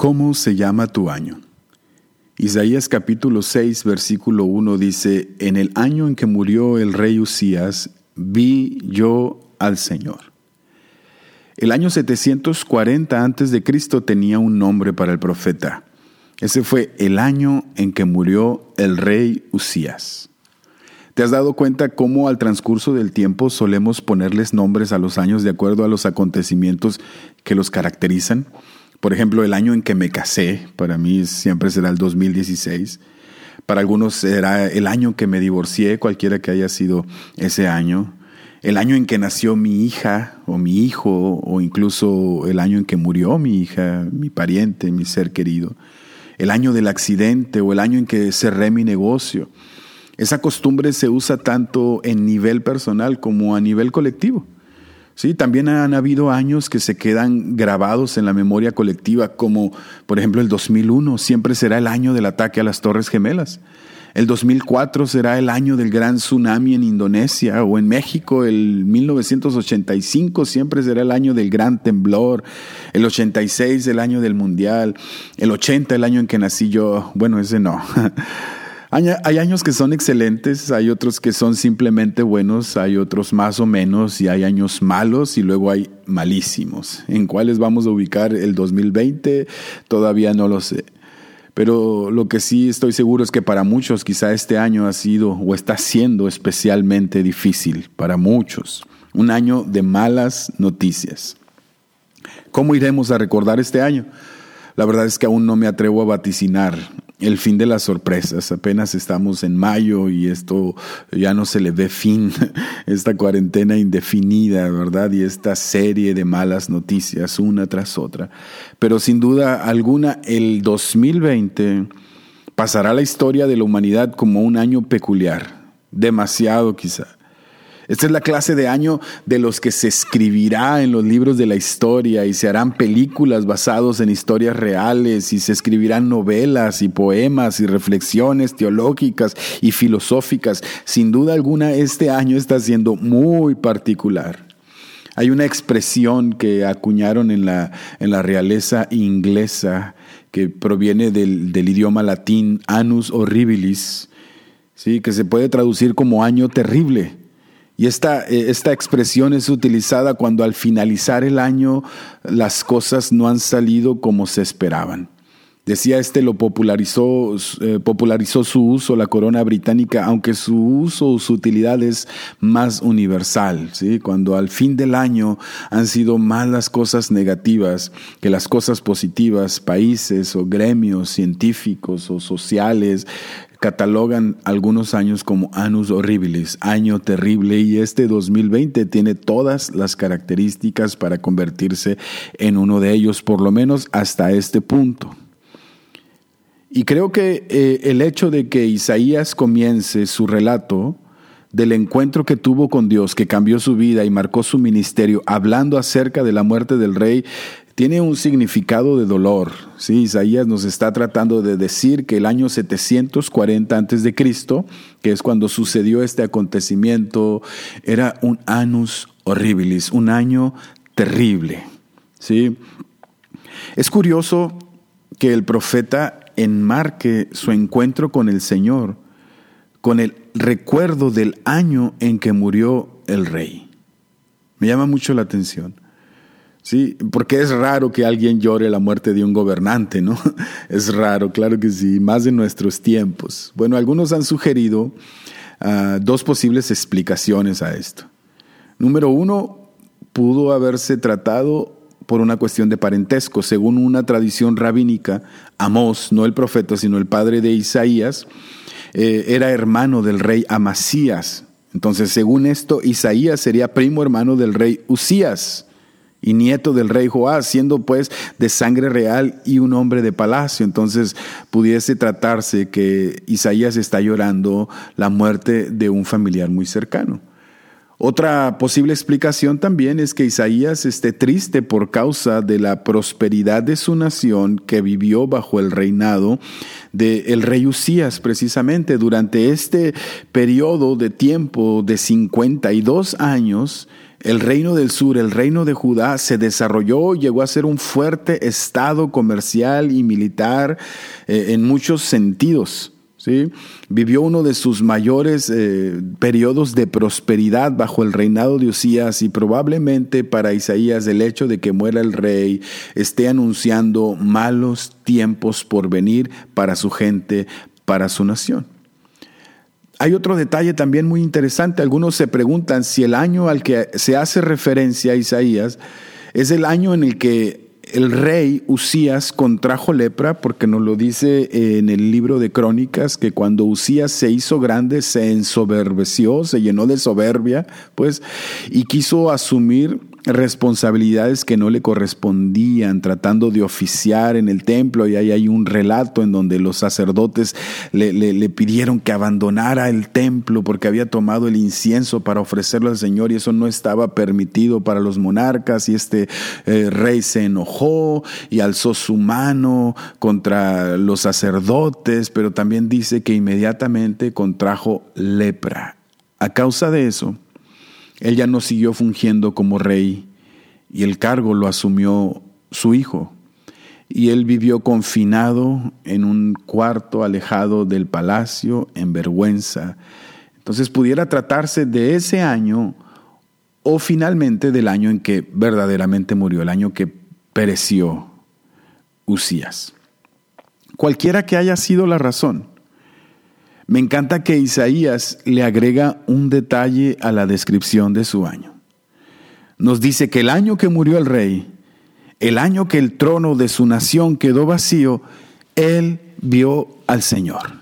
¿Cómo se llama tu año? Isaías capítulo 6, versículo 1 dice, En el año en que murió el rey Usías, vi yo al Señor. El año 740 antes de Cristo tenía un nombre para el profeta. Ese fue el año en que murió el rey Usías. ¿Te has dado cuenta cómo al transcurso del tiempo solemos ponerles nombres a los años de acuerdo a los acontecimientos que los caracterizan? Por ejemplo, el año en que me casé, para mí siempre será el 2016. Para algunos será el año que me divorcié, cualquiera que haya sido ese año. El año en que nació mi hija o mi hijo, o incluso el año en que murió mi hija, mi pariente, mi ser querido. El año del accidente o el año en que cerré mi negocio. Esa costumbre se usa tanto en nivel personal como a nivel colectivo. Sí, también han habido años que se quedan grabados en la memoria colectiva, como por ejemplo el 2001, siempre será el año del ataque a las Torres Gemelas. El 2004 será el año del gran tsunami en Indonesia o en México. El 1985 siempre será el año del gran temblor. El 86 el año del mundial. El 80 el año en que nací yo. Bueno, ese no. Hay años que son excelentes, hay otros que son simplemente buenos, hay otros más o menos y hay años malos y luego hay malísimos. ¿En cuáles vamos a ubicar el 2020? Todavía no lo sé. Pero lo que sí estoy seguro es que para muchos quizá este año ha sido o está siendo especialmente difícil, para muchos. Un año de malas noticias. ¿Cómo iremos a recordar este año? La verdad es que aún no me atrevo a vaticinar el fin de las sorpresas. Apenas estamos en mayo y esto ya no se le ve fin, esta cuarentena indefinida, ¿verdad? Y esta serie de malas noticias una tras otra. Pero sin duda alguna, el 2020 pasará la historia de la humanidad como un año peculiar, demasiado quizá esta es la clase de año de los que se escribirá en los libros de la historia y se harán películas basados en historias reales y se escribirán novelas y poemas y reflexiones teológicas y filosóficas. Sin duda alguna, este año está siendo muy particular. Hay una expresión que acuñaron en la, en la realeza inglesa que proviene del, del idioma latín anus horribilis, ¿sí? que se puede traducir como año terrible. Y esta, eh, esta expresión es utilizada cuando al finalizar el año las cosas no han salido como se esperaban. Decía este lo popularizó, eh, popularizó su uso la corona británica, aunque su uso o su utilidad es más universal. ¿sí? Cuando al fin del año han sido más las cosas negativas que las cosas positivas, países o gremios científicos o sociales catalogan algunos años como Anus Horribilis, año terrible, y este 2020 tiene todas las características para convertirse en uno de ellos, por lo menos hasta este punto. Y creo que eh, el hecho de que Isaías comience su relato del encuentro que tuvo con Dios, que cambió su vida y marcó su ministerio, hablando acerca de la muerte del rey, tiene un significado de dolor. ¿sí? Isaías nos está tratando de decir que el año 740 antes de Cristo, que es cuando sucedió este acontecimiento, era un anus horribilis, un año terrible. ¿sí? Es curioso que el profeta enmarque su encuentro con el Señor con el recuerdo del año en que murió el rey. Me llama mucho la atención. Sí, porque es raro que alguien llore la muerte de un gobernante, ¿no? Es raro, claro que sí, más en nuestros tiempos. Bueno, algunos han sugerido ah, dos posibles explicaciones a esto. Número uno, pudo haberse tratado por una cuestión de parentesco. Según una tradición rabínica, Amós, no el profeta, sino el padre de Isaías, eh, era hermano del rey Amasías. Entonces, según esto, Isaías sería primo hermano del rey Usías y nieto del rey Joás, siendo pues de sangre real y un hombre de palacio. Entonces pudiese tratarse que Isaías está llorando la muerte de un familiar muy cercano. Otra posible explicación también es que Isaías esté triste por causa de la prosperidad de su nación que vivió bajo el reinado del rey Usías precisamente durante este periodo de tiempo de 52 años el reino del sur, el reino de Judá, se desarrolló, llegó a ser un fuerte estado comercial y militar eh, en muchos sentidos. ¿sí? Vivió uno de sus mayores eh, periodos de prosperidad bajo el reinado de Usías y probablemente para Isaías el hecho de que muera el rey esté anunciando malos tiempos por venir para su gente, para su nación. Hay otro detalle también muy interesante. Algunos se preguntan si el año al que se hace referencia a Isaías es el año en el que el rey Usías contrajo lepra, porque nos lo dice en el libro de Crónicas, que cuando Usías se hizo grande, se ensoberbeció, se llenó de soberbia, pues, y quiso asumir responsabilidades que no le correspondían, tratando de oficiar en el templo, y ahí hay un relato en donde los sacerdotes le, pidieron que abandonara el templo porque había tomado el incienso para ofrecerlo al Señor y eso no estaba permitido para los monarcas y este eh, rey se enojó y alzó su mano contra los sacerdotes, pero también dice que inmediatamente contrajo lepra. A causa de eso, él ya no siguió fungiendo como rey y el cargo lo asumió su hijo. Y él vivió confinado en un cuarto alejado del palacio en vergüenza. Entonces pudiera tratarse de ese año o finalmente del año en que verdaderamente murió, el año que pereció Usías. Cualquiera que haya sido la razón, me encanta que Isaías le agrega un detalle a la descripción de su año. Nos dice que el año que murió el rey, el año que el trono de su nación quedó vacío, él vio al Señor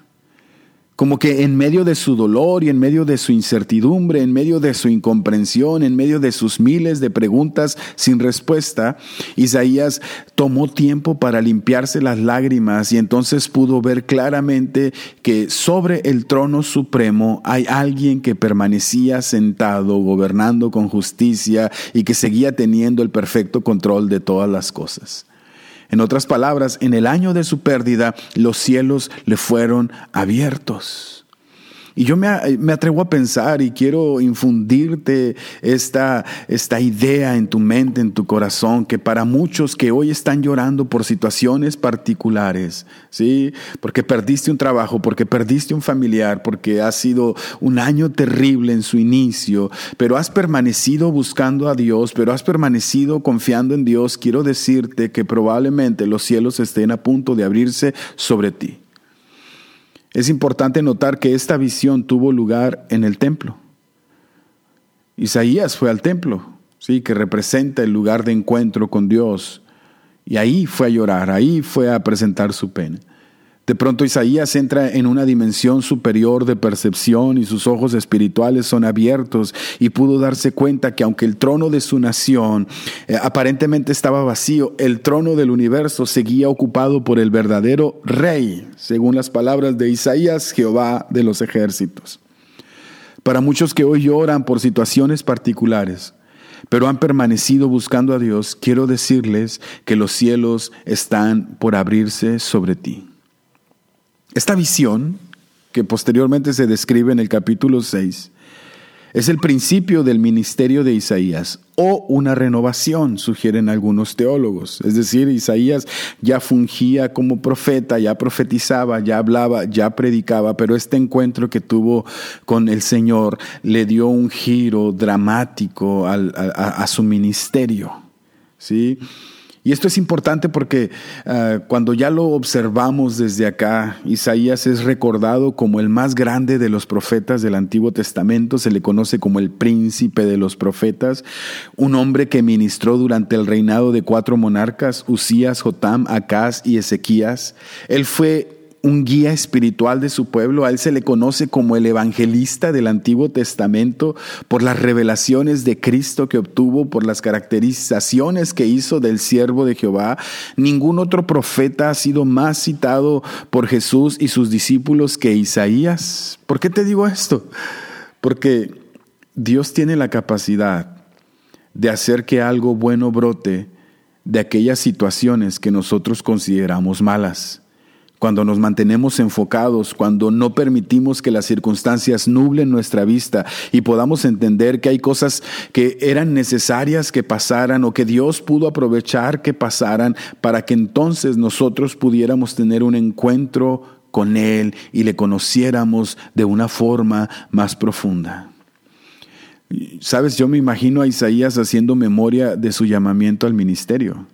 como que en medio de su dolor y en medio de su incertidumbre, en medio de su incomprensión, en medio de sus miles de preguntas sin respuesta, Isaías tomó tiempo para limpiarse las lágrimas y entonces pudo ver claramente que sobre el trono supremo hay alguien que permanecía sentado, gobernando con justicia y que seguía teniendo el perfecto control de todas las cosas. En otras palabras, en el año de su pérdida, los cielos le fueron abiertos. Y yo me, atrevo a pensar y quiero infundirte esta, esta idea en tu mente, en tu corazón, que para muchos que hoy están llorando por situaciones particulares, ¿sí? Porque perdiste un trabajo, porque perdiste un familiar, porque ha sido un año terrible en su inicio, pero has permanecido buscando a Dios, pero has permanecido confiando en Dios, quiero decirte que probablemente los cielos estén a punto de abrirse sobre ti. Es importante notar que esta visión tuvo lugar en el templo. Isaías fue al templo, sí, que representa el lugar de encuentro con Dios, y ahí fue a llorar, ahí fue a presentar su pena. De pronto Isaías entra en una dimensión superior de percepción y sus ojos espirituales son abiertos y pudo darse cuenta que aunque el trono de su nación eh, aparentemente estaba vacío, el trono del universo seguía ocupado por el verdadero rey, según las palabras de Isaías, Jehová de los ejércitos. Para muchos que hoy lloran por situaciones particulares, pero han permanecido buscando a Dios, quiero decirles que los cielos están por abrirse sobre ti. Esta visión, que posteriormente se describe en el capítulo 6, es el principio del ministerio de Isaías o una renovación, sugieren algunos teólogos. Es decir, Isaías ya fungía como profeta, ya profetizaba, ya hablaba, ya predicaba, pero este encuentro que tuvo con el Señor le dio un giro dramático a, a su ministerio. ¿sí? Y esto es importante porque ah, cuando ya lo observamos desde acá, Isaías es recordado como el más grande de los profetas del Antiguo Testamento, se le conoce como el príncipe de los profetas, un hombre que ministró durante el reinado de cuatro monarcas, Usías, Jotam, Acaz y Ezequías. Él fue un guía espiritual de su pueblo. A él se le conoce como el evangelista del Antiguo Testamento por las revelaciones de Cristo que obtuvo, por las caracterizaciones que hizo del siervo de Jehová. Ningún otro profeta ha sido más citado por Jesús y sus discípulos que Isaías. ¿Por qué te digo esto? Porque Dios tiene la capacidad de hacer que algo bueno brote de aquellas situaciones que nosotros consideramos malas cuando nos mantenemos enfocados, cuando no permitimos que las circunstancias nublen nuestra vista y podamos entender que hay cosas que eran necesarias que pasaran o que Dios pudo aprovechar que pasaran para que entonces nosotros pudiéramos tener un encuentro con Él y le conociéramos de una forma más profunda. Sabes, yo me imagino a Isaías haciendo memoria de su llamamiento al ministerio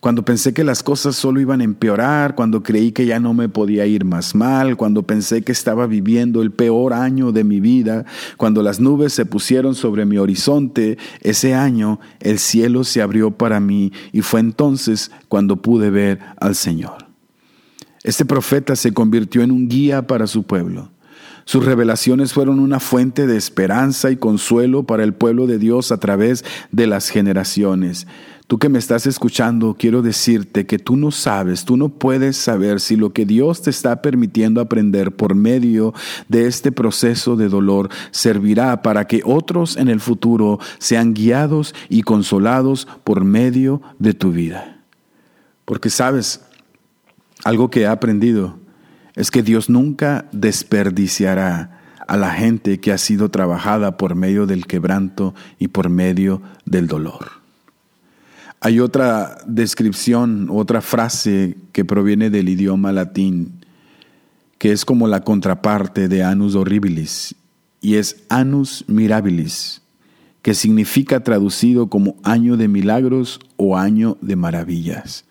cuando pensé que las cosas solo iban a empeorar, cuando creí que ya no me podía ir más mal, cuando pensé que estaba viviendo el peor año de mi vida, cuando las nubes se pusieron sobre mi horizonte, ese año el cielo se abrió para mí y fue entonces cuando pude ver al Señor. Este profeta se convirtió en un guía para su pueblo. Sus revelaciones fueron una fuente de esperanza y consuelo para el pueblo de Dios a través de las generaciones. Tú que me estás escuchando, quiero decirte que tú no sabes, tú no puedes saber si lo que Dios te está permitiendo aprender por medio de este proceso de dolor servirá para que otros en el futuro sean guiados y consolados por medio de tu vida. Porque sabes, algo que he aprendido es que Dios nunca desperdiciará a la gente que ha sido trabajada por medio del quebranto y por medio del dolor. Hay otra descripción, otra frase que proviene del idioma latín, que es como la contraparte de anus horribilis, y es anus mirabilis, que significa traducido como año de milagros o año de maravillas.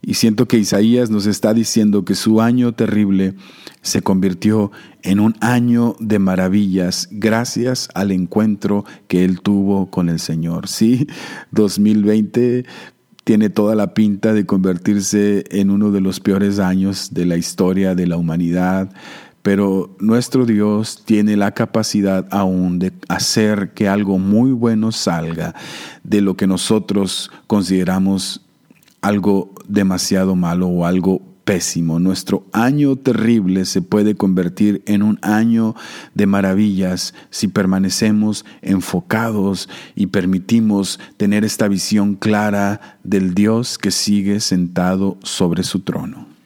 Y siento que Isaías nos está diciendo que su año terrible se convirtió en un año de maravillas gracias al encuentro que él tuvo con el Señor. Sí, 2020 tiene toda la pinta de convertirse en uno de los peores años de la historia de la humanidad, pero nuestro Dios tiene la capacidad aún de hacer que algo muy bueno salga de lo que nosotros consideramos algo demasiado malo o algo pésimo. Nuestro año terrible se puede convertir en un año de maravillas si permanecemos enfocados y permitimos tener esta visión clara del Dios que sigue sentado sobre su trono.